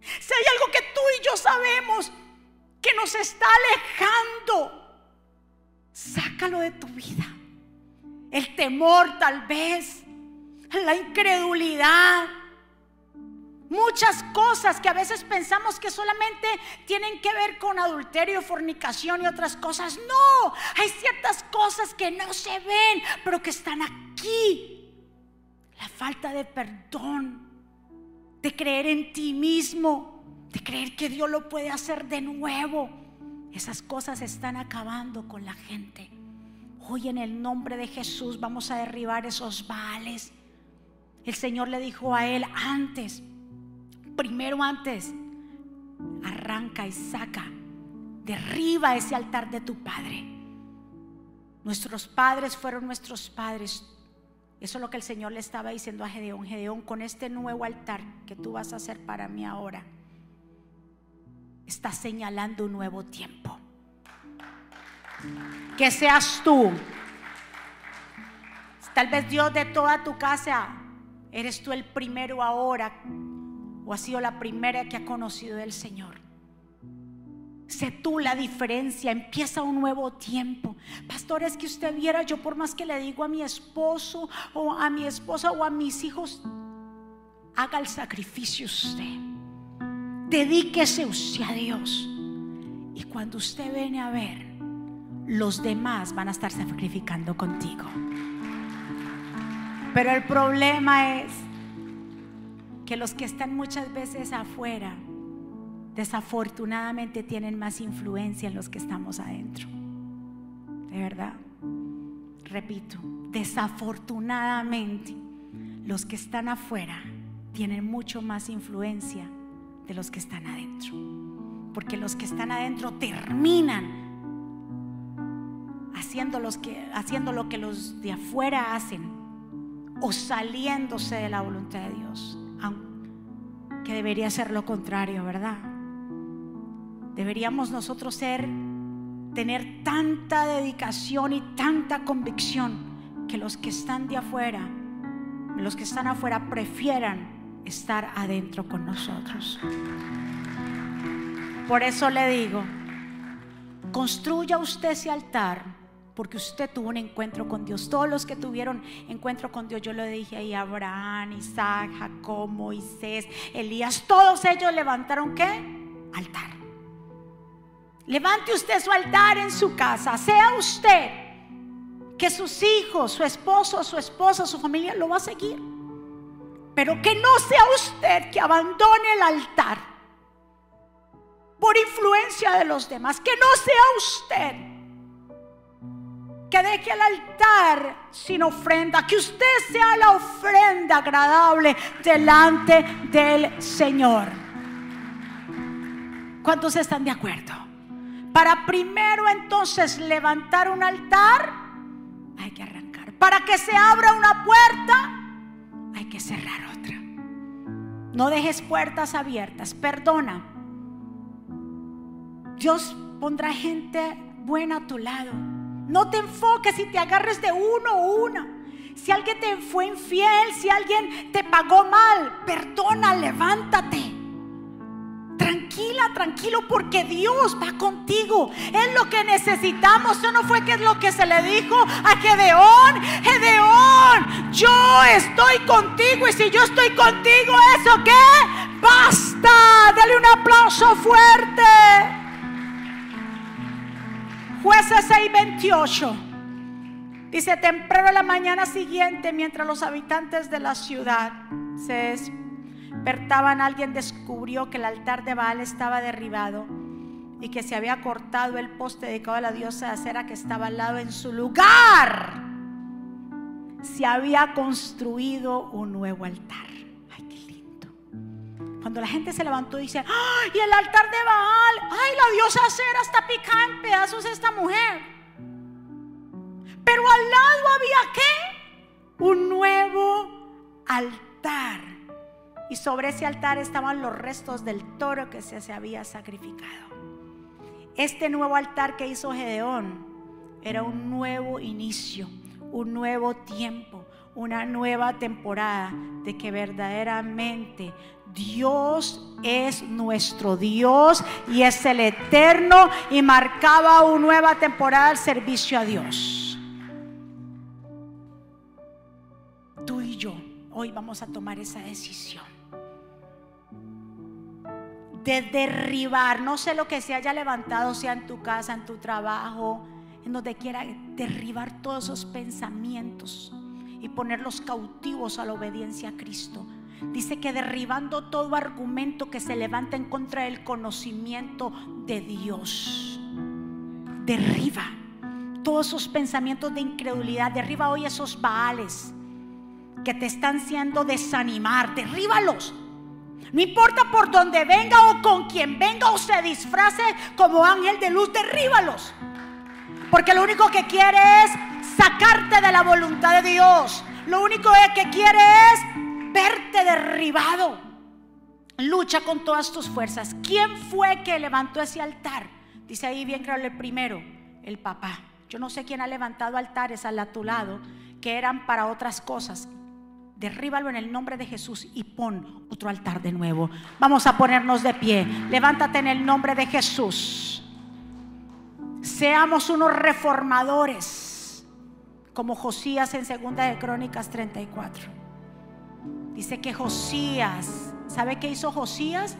si hay algo que tú y yo sabemos que nos está alejando, sácalo de tu vida. El temor tal vez, la incredulidad, Muchas cosas que a veces pensamos que solamente tienen que ver con adulterio, fornicación y otras cosas. No, hay ciertas cosas que no se ven, pero que están aquí. La falta de perdón, de creer en ti mismo, de creer que Dios lo puede hacer de nuevo. Esas cosas están acabando con la gente. Hoy en el nombre de Jesús vamos a derribar esos vales. El Señor le dijo a él antes, primero antes, arranca y saca, derriba ese altar de tu padre. Nuestros padres fueron nuestros padres. Eso es lo que el Señor le estaba diciendo a Gedeón. Gedeón, con este nuevo altar que tú vas a hacer para mí ahora, está señalando un nuevo tiempo. Que seas tú. Tal vez Dios de toda tu casa, eres tú el primero ahora o ha sido la primera que ha conocido del Señor. Sé tú la diferencia, empieza un nuevo tiempo. Pastor, es que usted viera, yo por más que le digo a mi esposo o a mi esposa o a mis hijos, haga el sacrificio usted. Dedíquese usted a Dios. Y cuando usted viene a ver, los demás van a estar sacrificando contigo. Pero el problema es que los que están muchas veces afuera, desafortunadamente tienen más influencia en los que estamos adentro. De verdad. Repito, desafortunadamente los que están afuera tienen mucho más influencia de los que están adentro. Porque los que están adentro terminan haciendo, que, haciendo lo que los de afuera hacen o saliéndose de la voluntad de Dios que debería ser lo contrario, ¿verdad? deberíamos nosotros ser, tener tanta dedicación y tanta convicción que los que están de afuera, los que están afuera prefieran estar adentro con nosotros. Por eso le digo, construya usted ese altar porque usted tuvo un encuentro con Dios. Todos los que tuvieron encuentro con Dios, yo lo dije ahí, Abraham, Isaac, Jacob, Moisés, Elías, todos ellos levantaron qué? Altar. Levante usted su altar en su casa, sea usted que sus hijos, su esposo, su esposa, su familia lo va a seguir. Pero que no sea usted que abandone el altar por influencia de los demás, que no sea usted que deje el altar sin ofrenda, que usted sea la ofrenda agradable delante del Señor. ¿Cuántos están de acuerdo? Para primero entonces levantar un altar, hay que arrancar. Para que se abra una puerta, hay que cerrar otra. No dejes puertas abiertas, perdona. Dios pondrá gente buena a tu lado no te enfoques y te agarres de uno o una. Si alguien te fue infiel, si alguien te pagó mal, perdona, levántate. Tranquila, tranquilo, porque Dios va contigo. Es lo que necesitamos. Eso no fue que es lo que se le dijo a Gedeón. Gedeón, yo estoy contigo. Y si yo estoy contigo, ¿eso qué? Basta. Dale un aplauso fuerte. Jueces 6:28. Dice, temprano la mañana siguiente, mientras los habitantes de la ciudad se despertaban, alguien descubrió que el altar de Baal estaba derribado y que se había cortado el poste dedicado a la diosa de acera que estaba al lado en su lugar. Se había construido un nuevo altar. Cuando la gente se levantó y dice, ¡ay! Y el altar de Baal, ¡ay! La diosa Cera está picada en pedazos esta mujer. Pero al lado había qué? Un nuevo altar. Y sobre ese altar estaban los restos del toro que se, se había sacrificado. Este nuevo altar que hizo Gedeón era un nuevo inicio, un nuevo tiempo, una nueva temporada de que verdaderamente Dios es nuestro Dios y es el eterno y marcaba una nueva temporada al servicio a Dios. Tú y yo hoy vamos a tomar esa decisión de derribar, no sé lo que se haya levantado, sea en tu casa, en tu trabajo, en donde quiera, derribar todos esos pensamientos y ponerlos cautivos a la obediencia a Cristo Dice que derribando todo argumento que se levanta en contra del conocimiento de Dios. Derriba todos esos pensamientos de incredulidad. Derriba hoy esos baales que te están haciendo desanimar. Derríbalos. No importa por dónde venga o con quien venga o se disfrace como ángel de luz, derríbalos. Porque lo único que quiere es sacarte de la voluntad de Dios. Lo único que quiere es verte derribado. Lucha con todas tus fuerzas. ¿Quién fue que levantó ese altar? Dice ahí bien claro el primero, el papá. Yo no sé quién ha levantado altares al tu lado que eran para otras cosas. Derríbalo en el nombre de Jesús y pon otro altar de nuevo. Vamos a ponernos de pie. Levántate en el nombre de Jesús. Seamos unos reformadores, como Josías en Segunda de Crónicas 34. Dice que Josías, ¿sabe qué hizo Josías?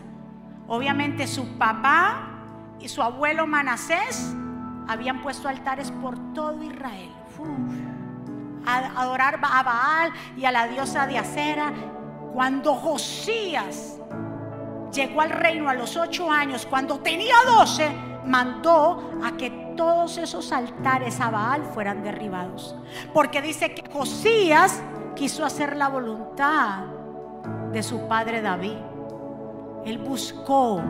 Obviamente su papá y su abuelo Manasés habían puesto altares por todo Israel. a adorar a Baal y a la diosa de Acera. Cuando Josías llegó al reino a los ocho años, cuando tenía doce, mandó a que todos esos altares a Baal fueran derribados. Porque dice que Josías quiso hacer la voluntad de su padre David. Él buscó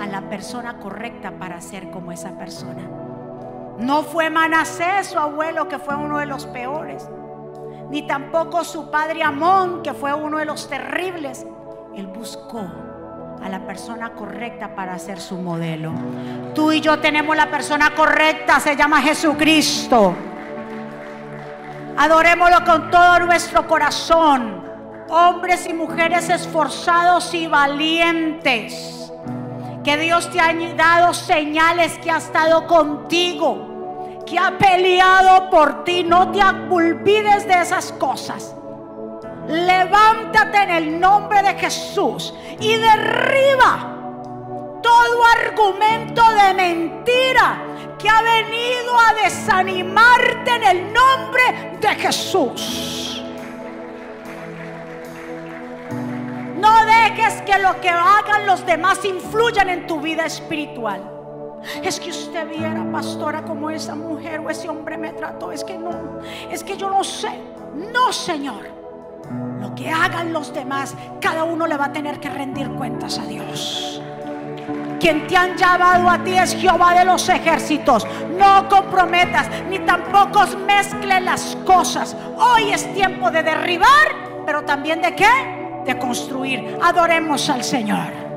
a la persona correcta para ser como esa persona. No fue Manasés, su abuelo, que fue uno de los peores. Ni tampoco su padre Amón, que fue uno de los terribles. Él buscó a la persona correcta para ser su modelo. Tú y yo tenemos la persona correcta, se llama Jesucristo. Adorémoslo con todo nuestro corazón. Hombres y mujeres esforzados y valientes. Que Dios te ha dado señales que ha estado contigo. Que ha peleado por ti. No te olvides de esas cosas. Levántate en el nombre de Jesús y derriba todo argumento de mentira que ha venido a desanimarte en el nombre de Jesús. No dejes que lo que hagan los demás influyan en tu vida espiritual. Es que usted viera, pastora, como esa mujer o ese hombre me trató. Es que no, es que yo no sé. No, Señor. Lo que hagan los demás, cada uno le va a tener que rendir cuentas a Dios. Quien te han llamado a ti es Jehová de los ejércitos. No comprometas ni tampoco mezcle las cosas. Hoy es tiempo de derribar, pero también de qué? De construir. Adoremos al Señor.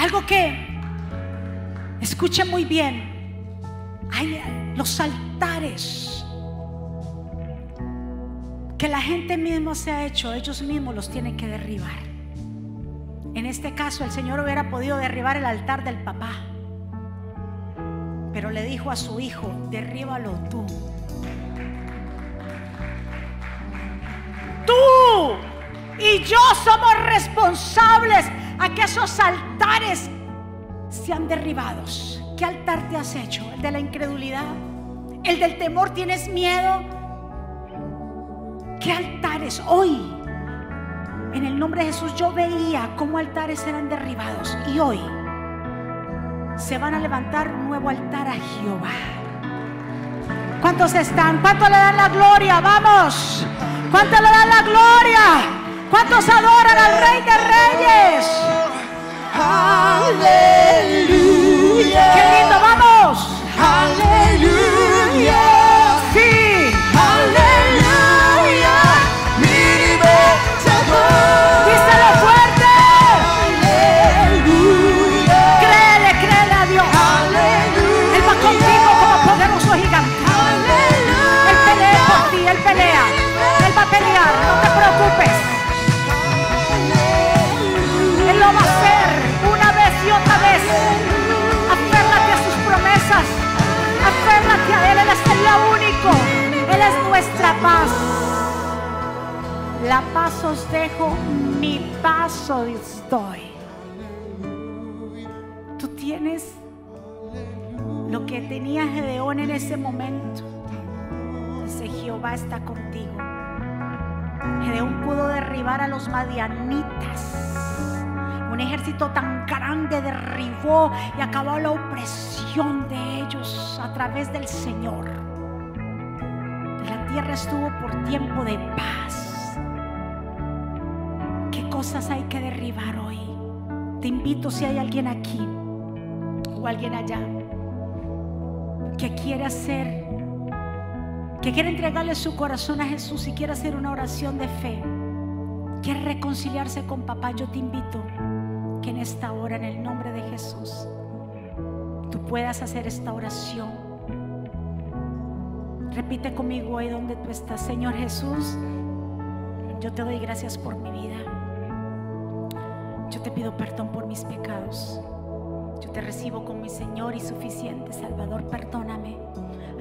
Algo que, escuche muy bien, hay los altares que la gente misma se ha hecho, ellos mismos los tienen que derribar. En este caso, el Señor hubiera podido derribar el altar del papá, pero le dijo a su hijo, derríbalo tú. Tú y yo somos responsables a que esos altares sean derribados. ¿Qué altar te has hecho? ¿El de la incredulidad? ¿El del temor? ¿Tienes miedo? ¿Qué altares hoy? En el nombre de Jesús yo veía cómo altares eran derribados y hoy se van a levantar un nuevo altar a Jehová. ¿Cuántos están? ¿Cuánto le dan la gloria? Vamos. ¿Cuánto le dan la gloria? ¿Cuántos adoran al Rey de Reyes? Aleluya. Paz os dejo, mi paz os doy. Tú tienes lo que tenía Gedeón en ese momento. Dice Jehová está contigo. Gedeón pudo derribar a los madianitas. Un ejército tan grande derribó y acabó la opresión de ellos a través del Señor. La tierra estuvo por tiempo de paz. ¿Qué cosas hay que derribar hoy? Te invito si hay alguien aquí o alguien allá que quiere hacer, que quiere entregarle su corazón a Jesús y quiere hacer una oración de fe, quiere reconciliarse con papá, yo te invito que en esta hora, en el nombre de Jesús, tú puedas hacer esta oración. Repite conmigo ahí donde tú estás, Señor Jesús, yo te doy gracias por mi vida. Yo te pido perdón por mis pecados. Yo te recibo como mi Señor y suficiente Salvador. Perdóname.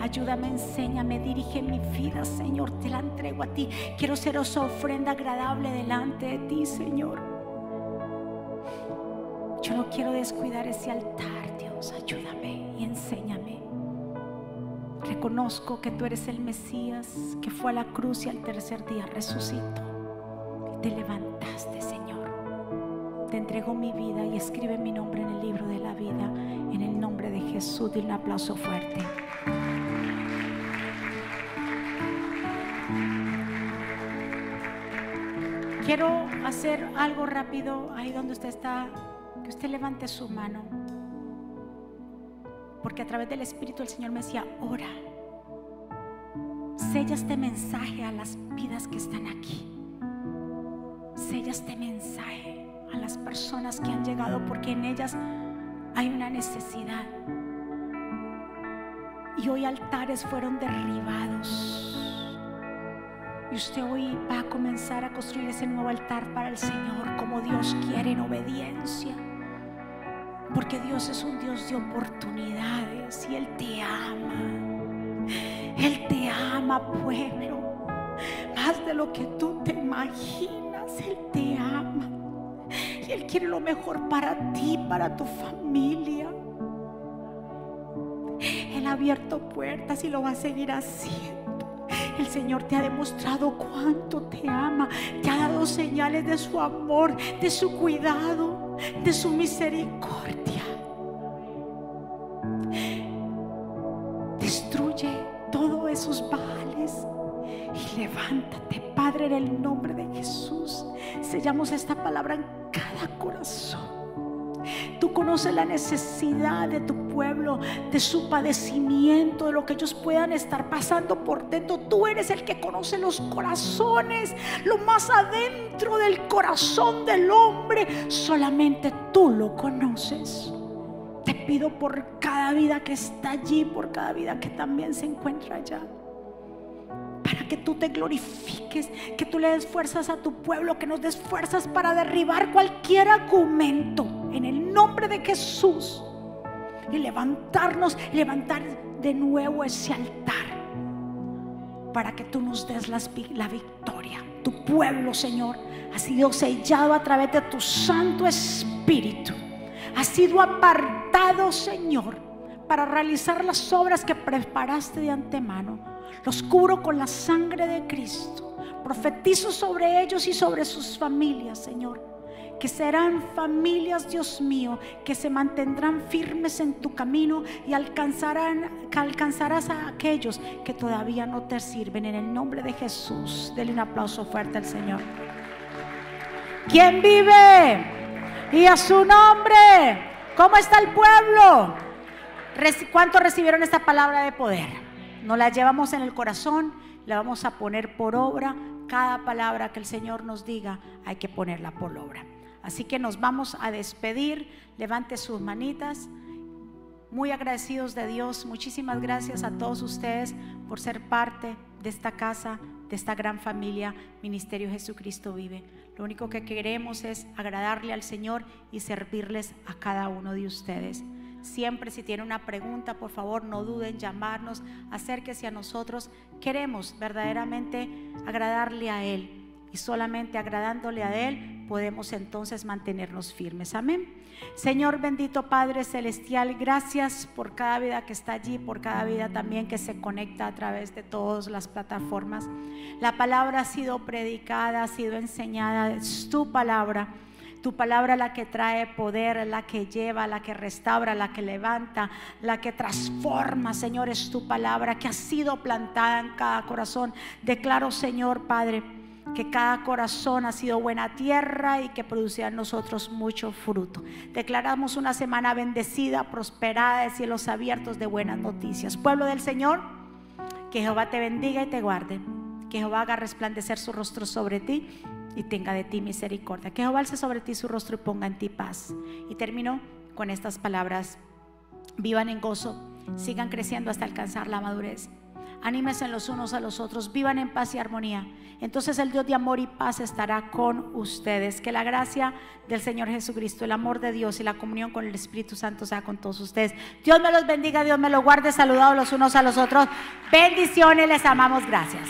Ayúdame, enséñame, dirige mi vida, Señor. Te la entrego a ti. Quiero ser esa ofrenda agradable delante de ti, Señor. Yo no quiero descuidar ese altar, Dios. Ayúdame y enséñame. Reconozco que tú eres el Mesías que fue a la cruz y al tercer día resucitó. Y te levantaste, Señor. Te entrego mi vida y escribe mi nombre en el libro de la vida. En el nombre de Jesús, y un aplauso fuerte. Quiero hacer algo rápido ahí donde usted está, que usted levante su mano. Porque a través del Espíritu el Señor me decía, ora. Sella este mensaje a las vidas que están aquí. Sella este mensaje a las personas que han llegado porque en ellas hay una necesidad. Y hoy altares fueron derribados. Y usted hoy va a comenzar a construir ese nuevo altar para el Señor como Dios quiere en obediencia. Porque Dios es un Dios de oportunidades y Él te ama. Él te ama, pueblo. Más de lo que tú te imaginas. Él te ama. Él quiere lo mejor para ti, para tu familia. Él ha abierto puertas y lo va a seguir haciendo. El Señor te ha demostrado cuánto te ama. Te ha dado señales de su amor, de su cuidado, de su misericordia. Destruye todos esos baales y levántate, Padre, en el nombre de Jesús. Sellamos esta palabra en corazón. Tú conoces la necesidad de tu pueblo, de su padecimiento, de lo que ellos puedan estar pasando por dentro. Tú eres el que conoce los corazones, lo más adentro del corazón del hombre. Solamente tú lo conoces. Te pido por cada vida que está allí, por cada vida que también se encuentra allá para que tú te glorifiques, que tú le des fuerzas a tu pueblo, que nos des fuerzas para derribar cualquier argumento en el nombre de Jesús y levantarnos, levantar de nuevo ese altar para que tú nos des la victoria. Tu pueblo, Señor, ha sido sellado a través de tu Santo Espíritu. Ha sido apartado, Señor, para realizar las obras que preparaste de antemano los cubro con la sangre de Cristo. Profetizo sobre ellos y sobre sus familias, Señor. Que serán familias, Dios mío, que se mantendrán firmes en tu camino y alcanzarán, que alcanzarás a aquellos que todavía no te sirven. En el nombre de Jesús, denle un aplauso fuerte al Señor. ¿Quién vive? Y a su nombre. ¿Cómo está el pueblo? ¿Cuántos recibieron esta palabra de poder? No la llevamos en el corazón, la vamos a poner por obra. Cada palabra que el Señor nos diga hay que ponerla por obra. Así que nos vamos a despedir. Levante sus manitas. Muy agradecidos de Dios. Muchísimas gracias a todos ustedes por ser parte de esta casa, de esta gran familia, Ministerio Jesucristo Vive. Lo único que queremos es agradarle al Señor y servirles a cada uno de ustedes. Siempre si tiene una pregunta, por favor, no duden en llamarnos, acérquese a nosotros. Queremos verdaderamente agradarle a Él y solamente agradándole a Él podemos entonces mantenernos firmes. Amén. Señor bendito Padre Celestial, gracias por cada vida que está allí, por cada vida también que se conecta a través de todas las plataformas. La palabra ha sido predicada, ha sido enseñada, es tu palabra. Tu palabra la que trae poder, la que lleva, la que restaura, la que levanta, la que transforma, Señor, es tu palabra que ha sido plantada en cada corazón. Declaro, Señor Padre, que cada corazón ha sido buena tierra y que producirá en nosotros mucho fruto. Declaramos una semana bendecida, prosperada, de cielos abiertos, de buenas noticias. Pueblo del Señor, que Jehová te bendiga y te guarde. Que Jehová haga resplandecer su rostro sobre ti y tenga de ti misericordia. Que Jehová alce sobre ti su rostro y ponga en ti paz. Y termino con estas palabras. Vivan en gozo, sigan creciendo hasta alcanzar la madurez. Anímense los unos a los otros, vivan en paz y armonía. Entonces el Dios de amor y paz estará con ustedes. Que la gracia del Señor Jesucristo, el amor de Dios y la comunión con el Espíritu Santo sea con todos ustedes. Dios me los bendiga, Dios me los guarde, saludados los unos a los otros. Bendiciones, les amamos, gracias.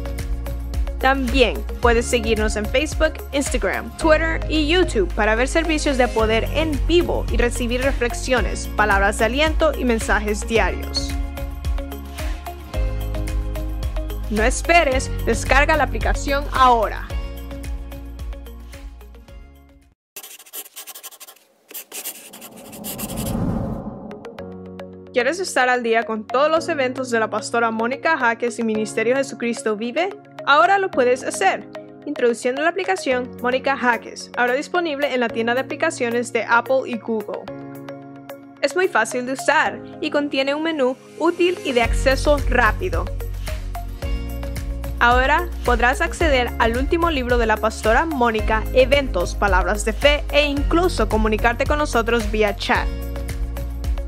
También puedes seguirnos en Facebook, Instagram, Twitter y YouTube para ver servicios de poder en vivo y recibir reflexiones, palabras de aliento y mensajes diarios. No esperes, descarga la aplicación ahora. ¿Quieres estar al día con todos los eventos de la pastora Mónica Jaques y Ministerio Jesucristo Vive? Ahora lo puedes hacer introduciendo la aplicación Mónica Hackes, ahora disponible en la tienda de aplicaciones de Apple y Google. Es muy fácil de usar y contiene un menú útil y de acceso rápido. Ahora podrás acceder al último libro de la pastora Mónica, eventos, palabras de fe e incluso comunicarte con nosotros vía chat.